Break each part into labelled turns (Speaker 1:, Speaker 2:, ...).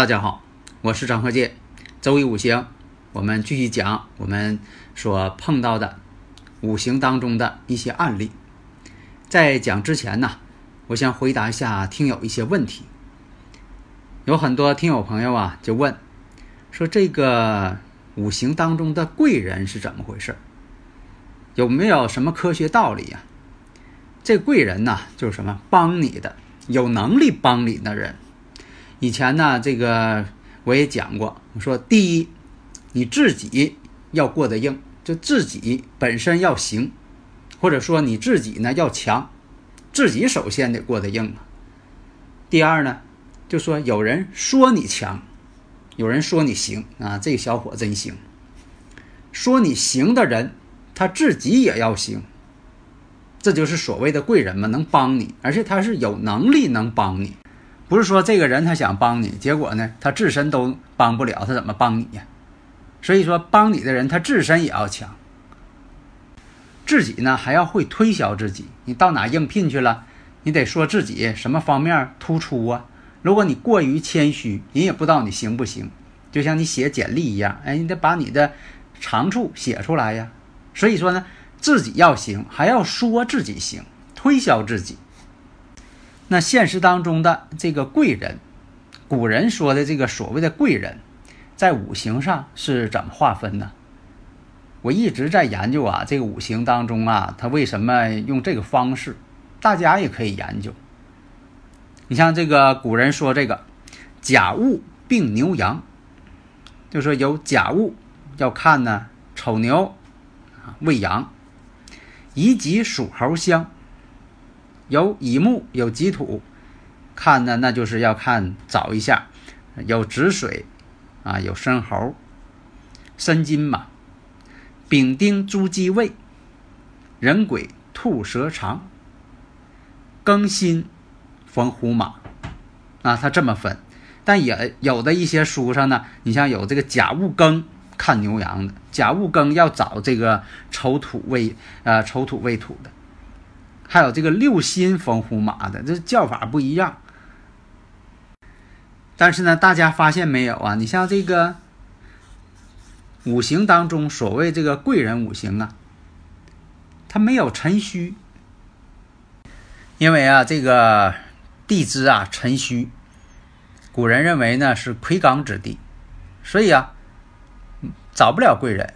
Speaker 1: 大家好，我是张鹤剑。周易五行，我们继续讲我们所碰到的五行当中的一些案例。在讲之前呢，我想回答一下听友一些问题。有很多听友朋友啊，就问说这个五行当中的贵人是怎么回事？有没有什么科学道理呀、这贵人呢，就是什么帮你的，有能力帮你的人。以前呢，这个我也讲过，我说第一，你自己要过得硬，就自己本身要行，或者说你自己呢要强，自己首先得过得硬啊。第二呢，就说有人说你强，有人说你行啊，这小伙真行。说你行的人，他自己也要行，这就是所谓的贵人嘛，能帮你，而且他是有能力能帮你。不是说这个人他想帮你，结果呢他自身都帮不了，他怎么帮你呀？所以说帮你的人他自身也要强，自己呢还要会推销自己。你到哪应聘去了，你得说自己什么方面突出啊。如果你过于谦虚，人也不知道你行不行。就像你写简历一样，哎，你得把你的长处写出来呀。所以说呢，自己要行，还要说自己行，推销自己。那现实当中的这个贵人，古人说的这个所谓的贵人，在五行上是怎么划分呢？我一直在研究啊，这个五行当中啊，它为什么用这个方式？大家也可以研究。你像这个古人说这个甲戊并牛羊，就说有甲戊要看呢丑牛啊未羊，乙己属猴相。有乙木有己土，看呢那就是要看找一下，有子水啊，有申猴，申金嘛，丙丁猪鸡未，壬癸兔蛇长，庚辛逢虎马，啊，他这么分。但也有的一些书上呢，你像有这个甲戊庚看牛羊的，甲戊庚要找这个丑土未呃丑土未土的。还有这个六心风虎马的，这叫法不一样。但是呢，大家发现没有啊？你像这个五行当中，所谓这个贵人五行啊，它没有辰戌，因为啊，这个地支啊辰戌，古人认为呢是魁罡之地，所以啊，找不了贵人。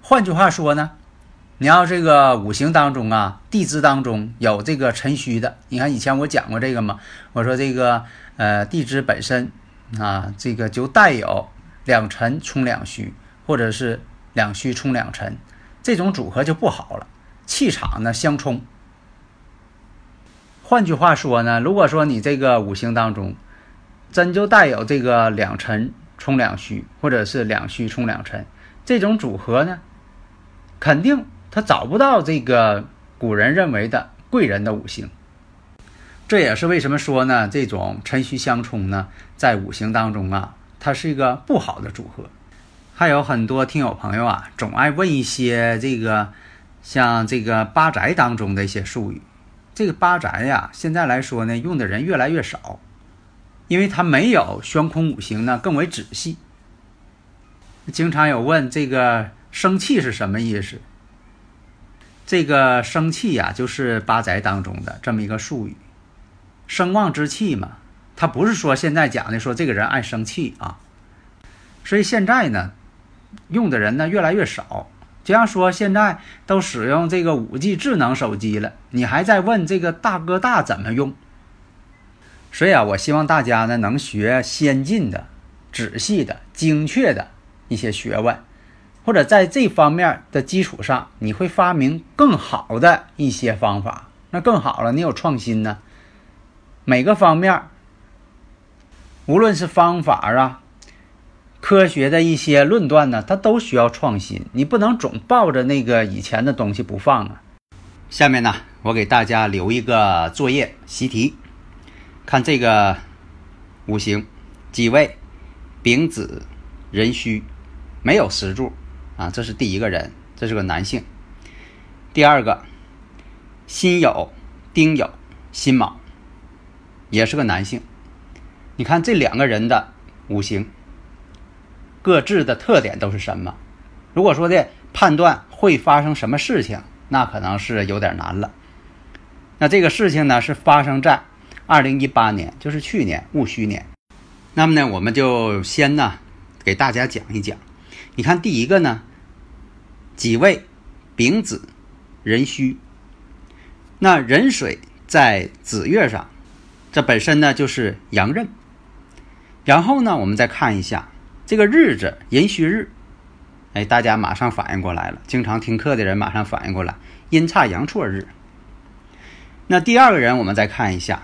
Speaker 1: 换句话说呢？你要这个五行当中啊，地支当中有这个辰戌的，你看以前我讲过这个嘛，我说这个呃地支本身啊，这个就带有两辰冲两戌，或者是两戌冲两辰，这种组合就不好了，气场呢相冲。换句话说呢，如果说你这个五行当中真就带有这个两辰冲两戌，或者是两戌冲两辰这种组合呢，肯定。他找不到这个古人认为的贵人的五行，这也是为什么说呢？这种辰戌相冲呢，在五行当中啊，它是一个不好的组合。还有很多听友朋友啊，总爱问一些这个像这个八宅当中的一些术语。这个八宅呀，现在来说呢，用的人越来越少，因为它没有悬空五行呢更为仔细。经常有问这个生气是什么意思？这个生气呀，就是八宅当中的这么一个术语，生旺之气嘛。他不是说现在讲的说这个人爱生气啊，所以现在呢，用的人呢越来越少。就像说现在都使用这个五 G 智能手机了，你还在问这个大哥大怎么用？所以啊，我希望大家呢能学先进的、仔细的、精确的一些学问，或者在这方面的基础上，你会发明更好的一些方法，那更好了，你有创新呢。每个方面，无论是方法啊，科学的一些论断呢，它都需要创新。你不能总抱着那个以前的东西不放啊。下面呢，我给大家留一个作业习题，看这个五行，己未、丙子、壬戌，没有十柱。啊，这是第一个人，这是个男性。第二个，辛酉、丁酉、辛卯，也是个男性。你看这两个人的五行各自的特点都是什么？如果说的判断会发生什么事情，那可能是有点难了。那这个事情呢，是发生在二零一八年，就是去年戊戌年。那么呢，我们就先呢给大家讲一讲。你看，第一个呢，己未、丙子、壬戌，那壬水在子月上，这本身呢就是阳刃。然后呢，我们再看一下这个日子寅戌日，哎，大家马上反应过来了。经常听课的人马上反应过来，阴差阳错日。那第二个人，我们再看一下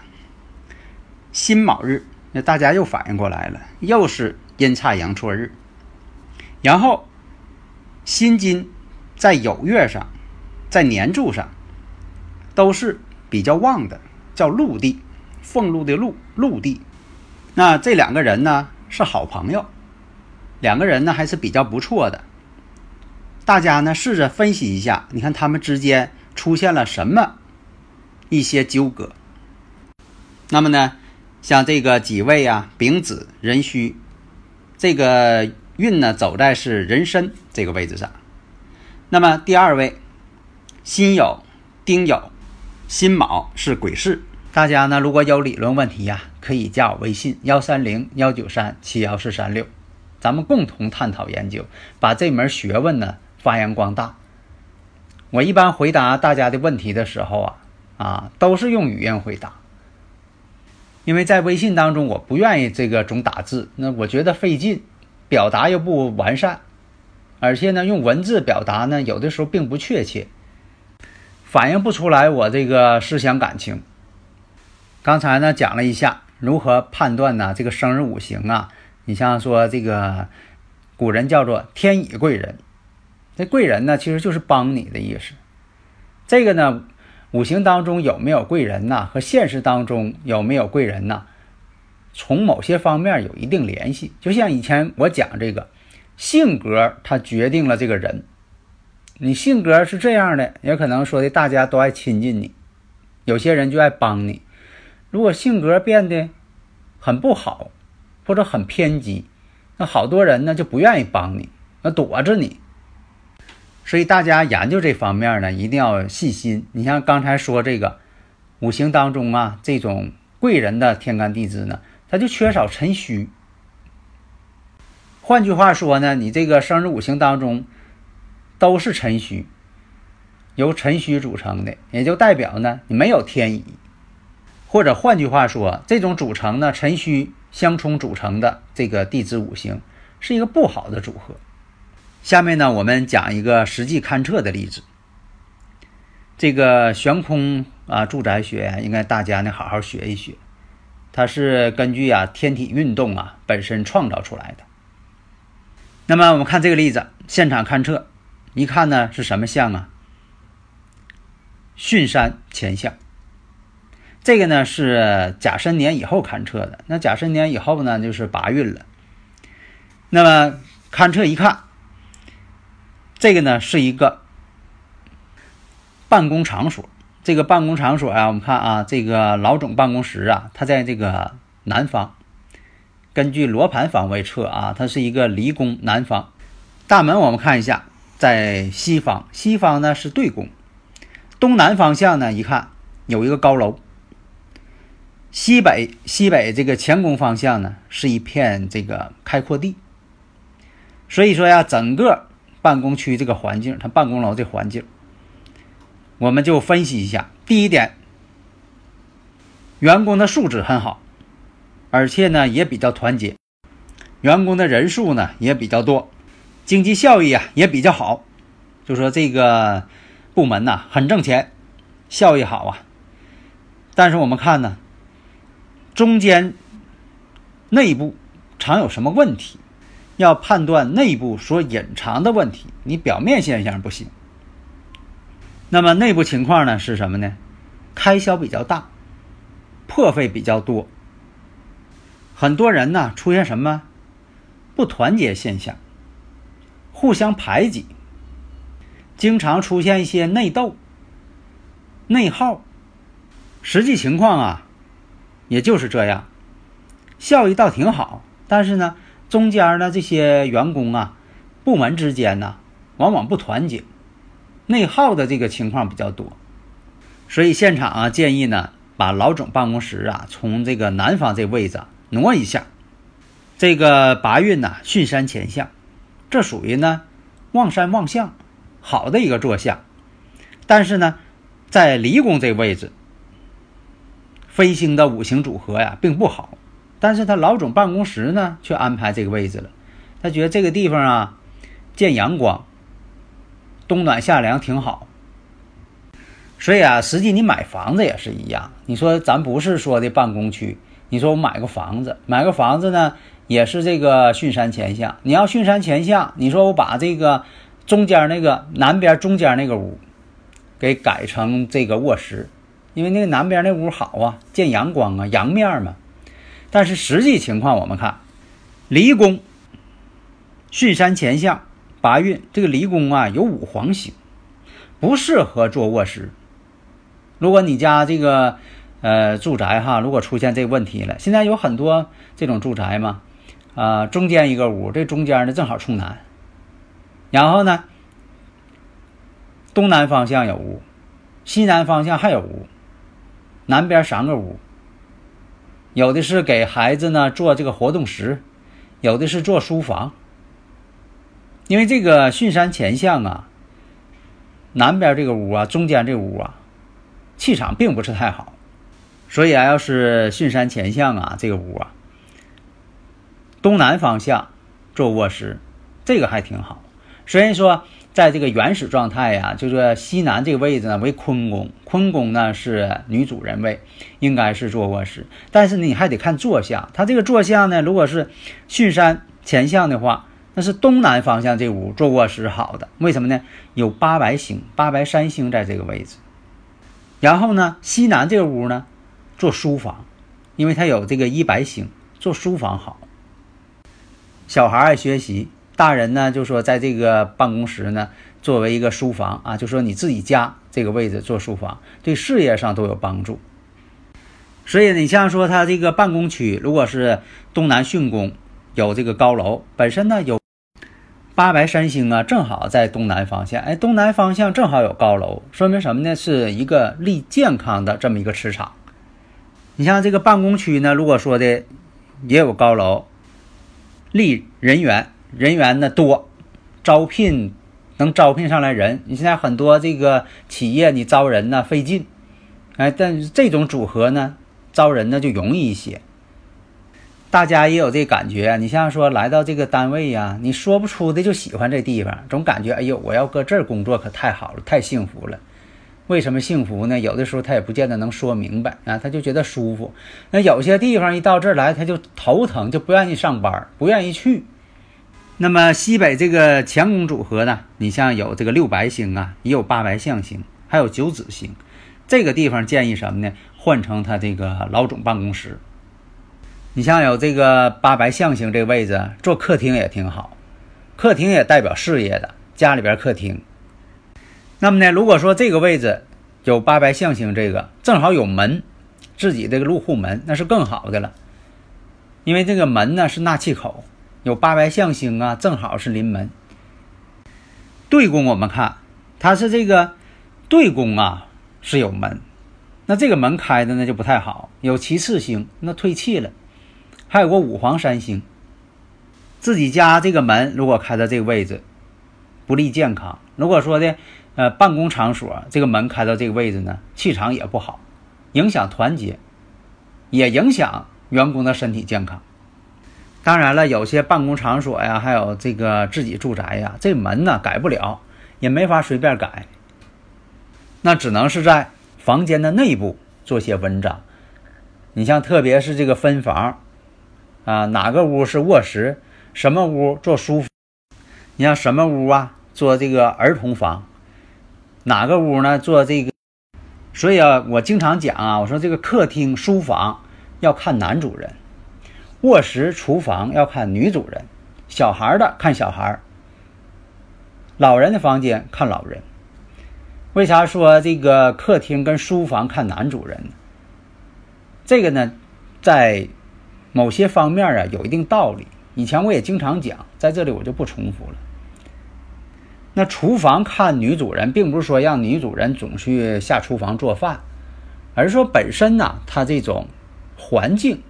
Speaker 1: 辛卯日，那大家又反应过来了，又是阴差阳错日。然后，辛金在酉月上，在年柱上都是比较旺的，叫禄地，俸禄的禄，禄地。那这两个人呢是好朋友，两个人呢还是比较不错的。大家呢试着分析一下，你看他们之间出现了什么一些纠葛？那么呢，像这个己未啊、丙子、壬戌，这个。运呢走在是人身这个位置上，那么第二位辛酉、丁酉、辛卯是癸巳。大家呢如果有理论问题呀，可以加我微信幺三零幺九三七幺四三六，咱们共同探讨研究，把这门学问呢发扬光大。我一般回答大家的问题的时候啊啊都是用语音回答，因为在微信当中我不愿意这个总打字，那我觉得费劲。表达又不完善，而且呢，用文字表达呢，有的时候并不确切，反映不出来我这个思想感情。刚才呢，讲了一下如何判断呢这个生日五行啊，你像说这个古人叫做天乙贵人，这贵人呢，其实就是帮你的意思。这个呢，五行当中有没有贵人呐，和现实当中有没有贵人呐？从某些方面有一定联系，就像以前我讲这个性格，它决定了这个人。你性格是这样的，也可能说的大家都爱亲近你，有些人就爱帮你。如果性格变得很不好，或者很偏激，那好多人呢就不愿意帮你，那躲着你。所以大家研究这方面呢，一定要细心。你像刚才说这个五行当中啊，这种贵人的天干地支呢。它就缺少辰戌。换句话说呢，你这个生日五行当中都是辰戌，由辰戌组成的，也就代表呢你没有天乙。或者换句话说，这种组成呢辰戌相冲组成的这个地支五行是一个不好的组合。下面呢，我们讲一个实际勘测的例子。这个悬空啊，住宅学，应该大家呢好好学一学。它是根据啊天体运动啊本身创造出来的。那么我们看这个例子，现场勘测，一看呢是什么象啊？巽山乾象。这个呢是甲申年以后勘测的。那甲申年以后呢就是八运了。那么勘测一看，这个呢是一个办公场所。这个办公场所啊，我们看啊，这个老总办公室啊，它在这个南方。根据罗盘方位测啊，它是一个离宫南方。大门我们看一下，在西方，西方呢是对宫。东南方向呢，一看有一个高楼。西北西北这个前宫方向呢，是一片这个开阔地。所以说呀，整个办公区这个环境，它办公楼这环境。我们就分析一下，第一点，员工的素质很好，而且呢也比较团结，员工的人数呢也比较多。经济效益啊也比较好，就说这个部门呐很挣钱，效益好啊。但是我们看呢，中间内部常有什么问题？要判断内部所隐藏的问题，你表面现象不行。那么内部情况呢是什么呢？开销比较大，破费比较多，很多人呢出现什么不团结现象，互相排挤，经常出现一些内斗、内耗。实际情况啊，也就是这样，效益倒挺好，但是呢。中间呢，这些员工啊，部门之间呢，往往不团结，内耗的这个情况比较多，所以现场啊建议呢，把老总办公室啊从这个南方这位置挪一下。这个八运呢，巽山乾相，这属于呢旺山旺向，好的一个坐向。但是呢，在离宫这位置，飞星的五行组合呀，并不好。但是他老总办公室呢，却安排这个位置了。他觉得这个地方啊，见阳光，冬暖夏凉挺好。所以啊，实际你买房子也是一样。你说咱不是说的办公区，你说我买个房子，买个房子呢，也是这个巽山前向。你要巽山前向，你说我把这个中间那个南边中间那个屋，给改成这个卧室，因为那个南边那屋好啊，见阳光啊，阳面嘛。但是实际情况，我们看离宫巽山前向八运，这个离宫啊有五黄星，不适合做卧室。如果你家这个呃住宅哈，如果出现这个问题了，现在有很多这种住宅嘛，啊中间一个屋，这中间呢正好冲南，然后呢东南方向有屋，西南方向还有屋，南边三个屋。有的是给孩子呢做这个活动室，有的是做书房。因为这个巽山前向啊，南边这个屋啊，中间这屋啊，气场并不是太好，所以啊，要是巽山前向啊，这个屋啊，东南方向做卧室，这个还挺好。虽然说。在这个原始状态呀，就是西南这个位置呢为坤宫，坤宫呢是女主人位，应该是做卧室。但是呢你还得看坐向，它这个坐向呢，如果是巽山前向的话，那是东南方向这屋做卧室好的。为什么呢？有八白星，八白三星在这个位置。然后呢，西南这个屋呢做书房，因为它有这个一白星，做书房好。小孩爱学习。大人呢，就说在这个办公室呢，作为一个书房啊，就说你自己家这个位置做书房，对事业上都有帮助。所以你像说他这个办公区，如果是东南巽宫有这个高楼，本身呢有八白三星啊，正好在东南方向，哎，东南方向正好有高楼，说明什么呢？是一个利健康的这么一个磁场。你像这个办公区呢，如果说的也有高楼，利人员。人员呢多，招聘能招聘上来人。你现在很多这个企业，你招人呢费劲，哎，但这种组合呢，招人呢就容易一些。大家也有这感觉，你像说来到这个单位呀，你说不出的就喜欢这地方，总感觉哎呦，我要搁这儿工作可太好了，太幸福了。为什么幸福呢？有的时候他也不见得能说明白啊，他就觉得舒服。那有些地方一到这儿来，他就头疼，就不愿意上班，不愿意去。那么西北这个强宫组合呢，你像有这个六白星啊，也有八白象星，还有九紫星，这个地方建议什么呢？换成他这个老总办公室。你像有这个八白象星这个位置，做客厅也挺好，客厅也代表事业的，家里边客厅。那么呢，如果说这个位置有八白象星，这个正好有门，自己这个入户门，那是更好的了，因为这个门呢是纳气口。有八白象星啊，正好是临门。对宫我们看，它是这个对宫啊是有门，那这个门开的呢就不太好，有其次星那退气了，还有个五黄三星。自己家这个门如果开到这个位置，不利健康。如果说的呃办公场所这个门开到这个位置呢，气场也不好，影响团结，也影响员工的身体健康。当然了，有些办公场所呀，还有这个自己住宅呀，这门呢改不了，也没法随便改。那只能是在房间的内部做些文章。你像特别是这个分房啊，哪个屋是卧室，什么屋做书房？你像什么屋啊，做这个儿童房？哪个屋呢？做这个？所以啊，我经常讲啊，我说这个客厅、书房要看男主人，卧室、厨房要看女主人，小孩的看小孩，老人的房间看老人。为啥说这个客厅跟书房看男主人？这个呢，在某些方面啊有一定道理。以前我也经常讲，在这里我就不重复了。那厨房看女主人，并不是说让女主人总去下厨房做饭，而是说本身呢，她这种环境，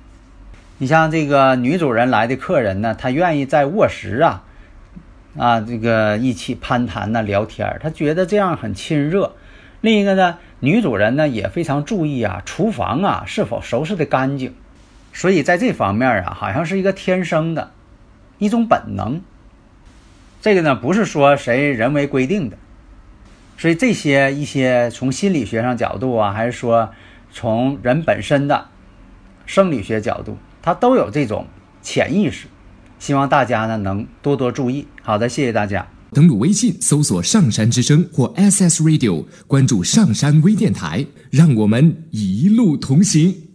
Speaker 1: 你像这个女主人来的客人呢，她愿意在卧室啊。啊，这个一起攀谈呐，聊天她觉得这样很亲热。另一个呢，女主人呢也非常注意啊，厨房啊是否收拾的干净。所以在这方面啊，好像是一个天生的一种本能。这个呢，不是说谁人为规定的。所以这些一些从心理学上角度啊，还是说从人本身的生理学角度，他都有这种潜意识。希望大家呢能多多注意。好的，谢谢大家。
Speaker 2: 登录微信搜索“上山之声”或 SS Radio，关注上山微电台，让我们一路同行。